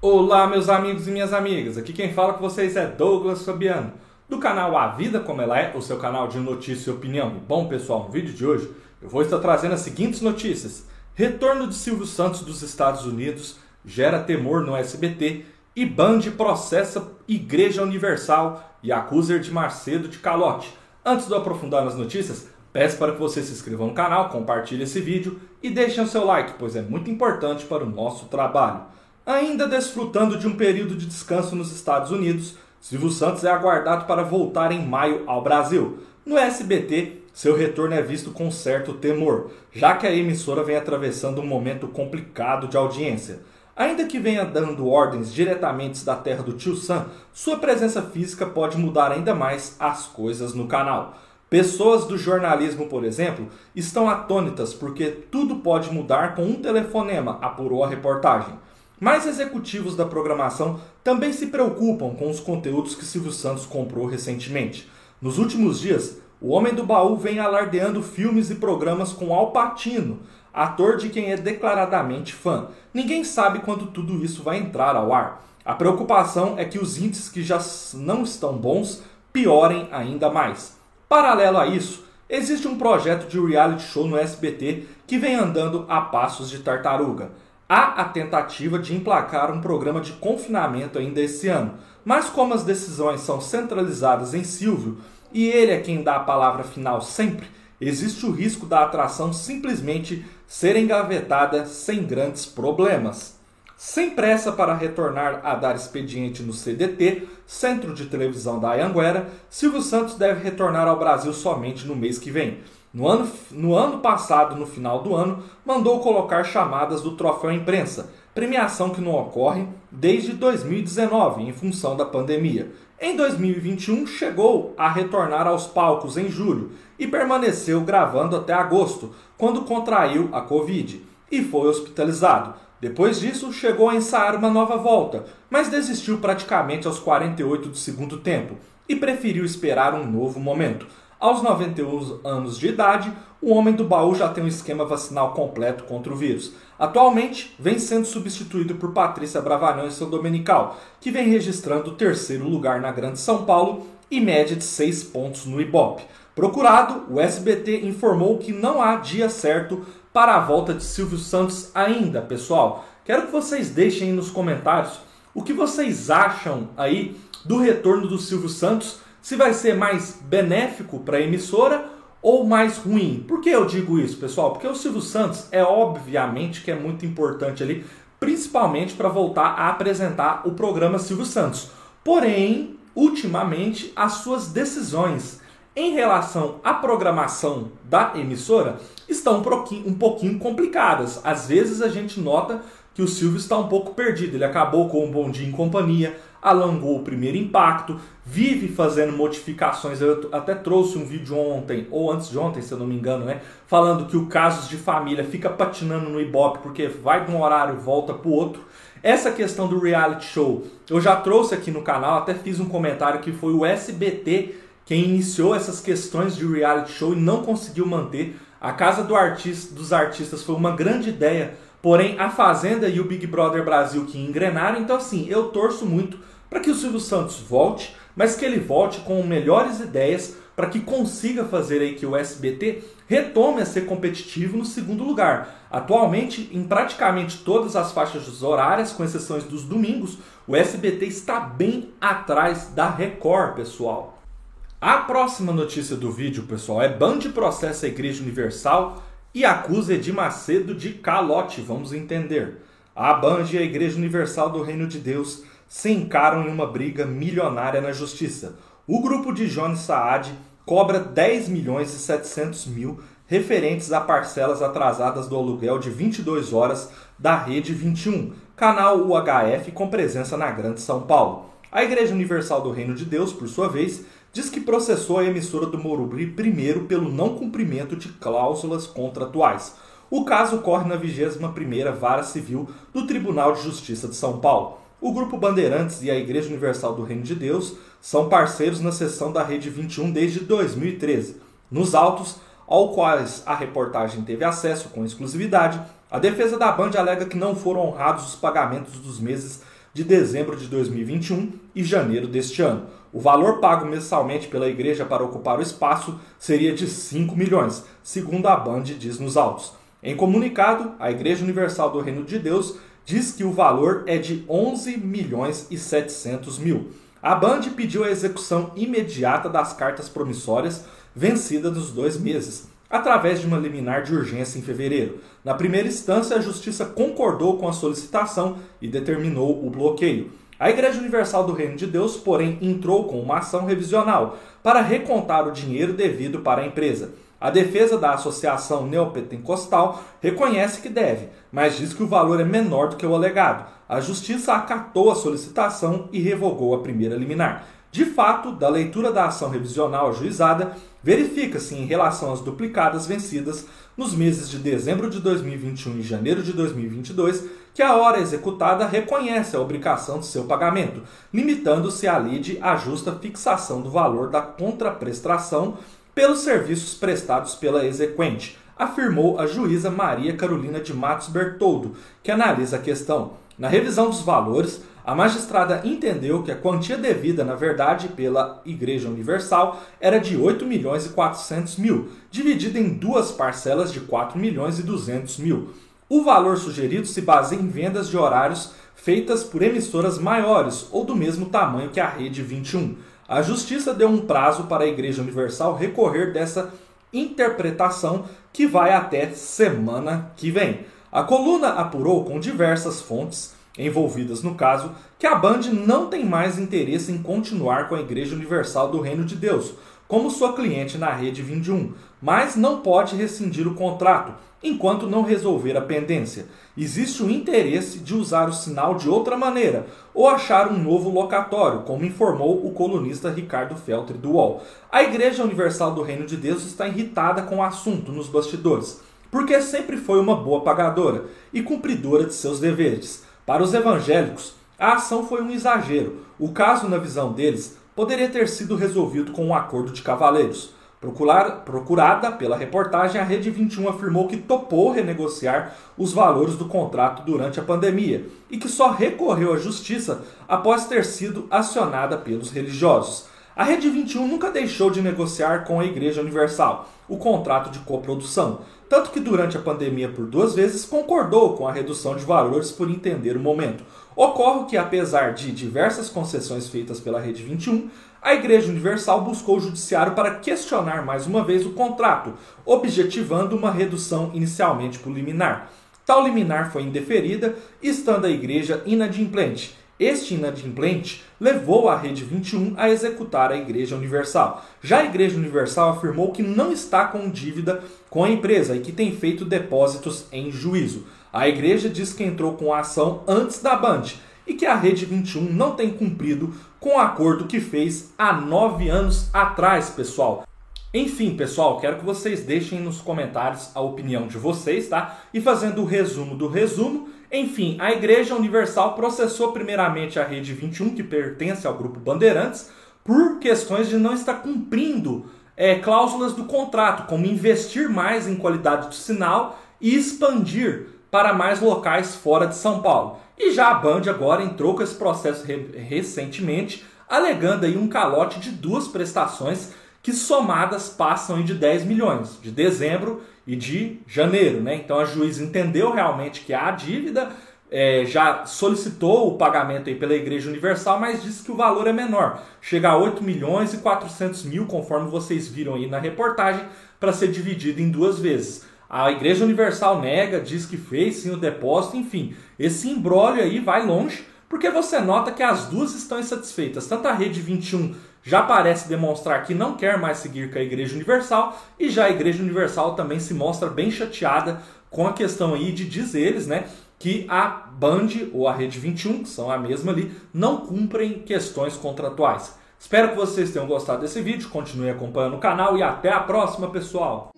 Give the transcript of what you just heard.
Olá, meus amigos e minhas amigas. Aqui quem fala com vocês é Douglas Fabiano, do canal A Vida Como Ela É, o seu canal de notícia e opinião. Bom, pessoal, no vídeo de hoje eu vou estar trazendo as seguintes notícias: Retorno de Silvio Santos dos Estados Unidos gera temor no SBT e Band processa Igreja Universal e acusa de Macedo de calote. Antes de eu aprofundar nas notícias, peço para que você se inscreva no canal, compartilhe esse vídeo e deixe o seu like, pois é muito importante para o nosso trabalho. Ainda desfrutando de um período de descanso nos Estados Unidos, Silvio Santos é aguardado para voltar em maio ao Brasil. No SBT, seu retorno é visto com certo temor, já que a emissora vem atravessando um momento complicado de audiência. Ainda que venha dando ordens diretamente da terra do tio Sam, sua presença física pode mudar ainda mais as coisas no canal. Pessoas do jornalismo, por exemplo, estão atônitas porque tudo pode mudar com um telefonema, apurou a reportagem. Mais executivos da programação também se preocupam com os conteúdos que Silvio Santos comprou recentemente. Nos últimos dias, o Homem do Baú vem alardeando filmes e programas com Al Pacino, ator de quem é declaradamente fã. Ninguém sabe quando tudo isso vai entrar ao ar. A preocupação é que os índices que já não estão bons piorem ainda mais. Paralelo a isso, existe um projeto de reality show no SBT que vem andando a passos de tartaruga. Há a tentativa de emplacar um programa de confinamento ainda esse ano, mas como as decisões são centralizadas em Silvio e ele é quem dá a palavra final sempre, existe o risco da atração simplesmente ser engavetada sem grandes problemas. Sem pressa para retornar a dar expediente no CDT, Centro de Televisão da Anhanguera, Silvio Santos deve retornar ao Brasil somente no mês que vem. No ano, no ano passado, no final do ano, mandou colocar chamadas do Troféu Imprensa, premiação que não ocorre desde 2019, em função da pandemia. Em 2021, chegou a retornar aos palcos em julho e permaneceu gravando até agosto, quando contraiu a Covid e foi hospitalizado. Depois disso, chegou a ensaiar uma nova volta, mas desistiu praticamente aos 48 do segundo tempo e preferiu esperar um novo momento. Aos 91 anos de idade, o homem do baú já tem um esquema vacinal completo contra o vírus. Atualmente, vem sendo substituído por Patrícia Bravanel em seu dominical, que vem registrando o terceiro lugar na Grande São Paulo e média de 6 pontos no Ibope. Procurado, o SBT informou que não há dia certo para a volta de Silvio Santos ainda, pessoal. Quero que vocês deixem nos comentários o que vocês acham aí do retorno do Silvio Santos se vai ser mais benéfico para a emissora ou mais ruim. Por que eu digo isso, pessoal? Porque o Silvio Santos é obviamente que é muito importante ali, principalmente para voltar a apresentar o programa Silvio Santos. Porém, ultimamente, as suas decisões em relação à programação da emissora estão um pouquinho, um pouquinho complicadas. Às vezes a gente nota que o Silvio está um pouco perdido. Ele acabou com o Bom Dia em Companhia, alongou o primeiro impacto, vive fazendo modificações. Eu até trouxe um vídeo ontem, ou antes de ontem, se eu não me engano, né? Falando que o Casos de Família fica patinando no Ibope porque vai de um horário e volta para o outro. Essa questão do reality show, eu já trouxe aqui no canal, até fiz um comentário que foi o SBT quem iniciou essas questões de reality show e não conseguiu manter. A Casa do Artista, dos Artistas foi uma grande ideia Porém, a Fazenda e o Big Brother Brasil que engrenaram, então assim, eu torço muito para que o Silvio Santos volte, mas que ele volte com melhores ideias para que consiga fazer aí que o SBT retome a ser competitivo no segundo lugar. Atualmente, em praticamente todas as faixas horárias, com exceções dos domingos, o SBT está bem atrás da Record, pessoal. A próxima notícia do vídeo, pessoal, é Band processa a Igreja Universal e acusa Edir Macedo de calote, vamos entender. A Band e a Igreja Universal do Reino de Deus se encaram em uma briga milionária na justiça. O grupo de Jones Saad cobra 10 milhões e 700 mil referentes a parcelas atrasadas do aluguel de 22 horas da Rede 21, canal UHF com presença na Grande São Paulo. A Igreja Universal do Reino de Deus, por sua vez, diz que processou a emissora do Morumbi primeiro pelo não cumprimento de cláusulas contratuais. O caso ocorre na 21ª Vara Civil do Tribunal de Justiça de São Paulo. O Grupo Bandeirantes e a Igreja Universal do Reino de Deus são parceiros na sessão da Rede 21 desde 2013. Nos autos, ao quais a reportagem teve acesso com exclusividade, a defesa da Band alega que não foram honrados os pagamentos dos meses de dezembro de 2021 e janeiro deste ano. O valor pago mensalmente pela igreja para ocupar o espaço seria de 5 milhões, segundo a Band diz nos autos. Em comunicado, a Igreja Universal do Reino de Deus diz que o valor é de 11 milhões e 700 mil. A Band pediu a execução imediata das cartas promissórias vencidas nos dois meses, através de uma liminar de urgência em fevereiro. Na primeira instância, a Justiça concordou com a solicitação e determinou o bloqueio. A Igreja Universal do Reino de Deus, porém, entrou com uma ação revisional para recontar o dinheiro devido para a empresa. A defesa da Associação Neopentecostal reconhece que deve, mas diz que o valor é menor do que o alegado. A Justiça acatou a solicitação e revogou a primeira liminar. De fato, da leitura da ação revisional ajuizada, verifica-se em relação às duplicadas vencidas nos meses de dezembro de 2021 e janeiro de 2022 que a hora executada reconhece a obrigação de seu pagamento, limitando-se à lide à justa fixação do valor da contraprestação pelos serviços prestados pela exequente, afirmou a juíza Maria Carolina de Matos Bertoldo, que analisa a questão. Na revisão dos valores, a magistrada entendeu que a quantia devida, na verdade, pela Igreja Universal era de 8 milhões e 400 mil, dividida em duas parcelas de 4 milhões e 200 mil. O valor sugerido se baseia em vendas de horários feitas por emissoras maiores ou do mesmo tamanho que a Rede 21. A Justiça deu um prazo para a Igreja Universal recorrer dessa interpretação que vai até semana que vem. A coluna apurou com diversas fontes envolvidas no caso, que a Band não tem mais interesse em continuar com a Igreja Universal do Reino de Deus como sua cliente na rede 21, mas não pode rescindir o contrato enquanto não resolver a pendência. Existe o interesse de usar o sinal de outra maneira ou achar um novo locatório, como informou o colunista Ricardo Feltri do UOL. A Igreja Universal do Reino de Deus está irritada com o assunto nos bastidores, porque sempre foi uma boa pagadora e cumpridora de seus deveres. Para os evangélicos, a ação foi um exagero. O caso, na visão deles, poderia ter sido resolvido com um acordo de cavaleiros. procurada pela reportagem, a Rede 21 afirmou que topou renegociar os valores do contrato durante a pandemia e que só recorreu à justiça após ter sido acionada pelos religiosos. A Rede 21 nunca deixou de negociar com a Igreja Universal o contrato de coprodução, tanto que durante a pandemia por duas vezes concordou com a redução de valores por entender o momento. Ocorre que, apesar de diversas concessões feitas pela Rede 21, a Igreja Universal buscou o judiciário para questionar mais uma vez o contrato, objetivando uma redução inicialmente por liminar. Tal liminar foi indeferida, estando a igreja inadimplente, este inadimplente levou a Rede 21 a executar a Igreja Universal. Já a Igreja Universal afirmou que não está com dívida com a empresa e que tem feito depósitos em juízo. A igreja diz que entrou com a ação antes da Band e que a Rede 21 não tem cumprido com o acordo que fez há nove anos atrás, pessoal. Enfim, pessoal, quero que vocês deixem nos comentários a opinião de vocês, tá? E fazendo o resumo do resumo, enfim, a Igreja Universal processou primeiramente a Rede 21, que pertence ao grupo Bandeirantes, por questões de não estar cumprindo é, cláusulas do contrato, como investir mais em qualidade de sinal e expandir para mais locais fora de São Paulo. E já a Band agora entrou com esse processo re recentemente, alegando aí um calote de duas prestações que somadas passam de 10 milhões, de dezembro e de janeiro. Né? Então a juiz entendeu realmente que há dívida, é, já solicitou o pagamento aí pela Igreja Universal, mas disse que o valor é menor, chega a 8 milhões e 400 mil, conforme vocês viram aí na reportagem, para ser dividido em duas vezes. A Igreja Universal nega, diz que fez sim o depósito, enfim, esse embrólio aí vai longe, porque você nota que as duas estão insatisfeitas, tanto a Rede 21 já parece demonstrar que não quer mais seguir com a Igreja Universal e já a Igreja Universal também se mostra bem chateada com a questão aí de dizeres, né, que a Band ou a Rede 21, que são a mesma ali, não cumprem questões contratuais. Espero que vocês tenham gostado desse vídeo, continue acompanhando o canal e até a próxima, pessoal!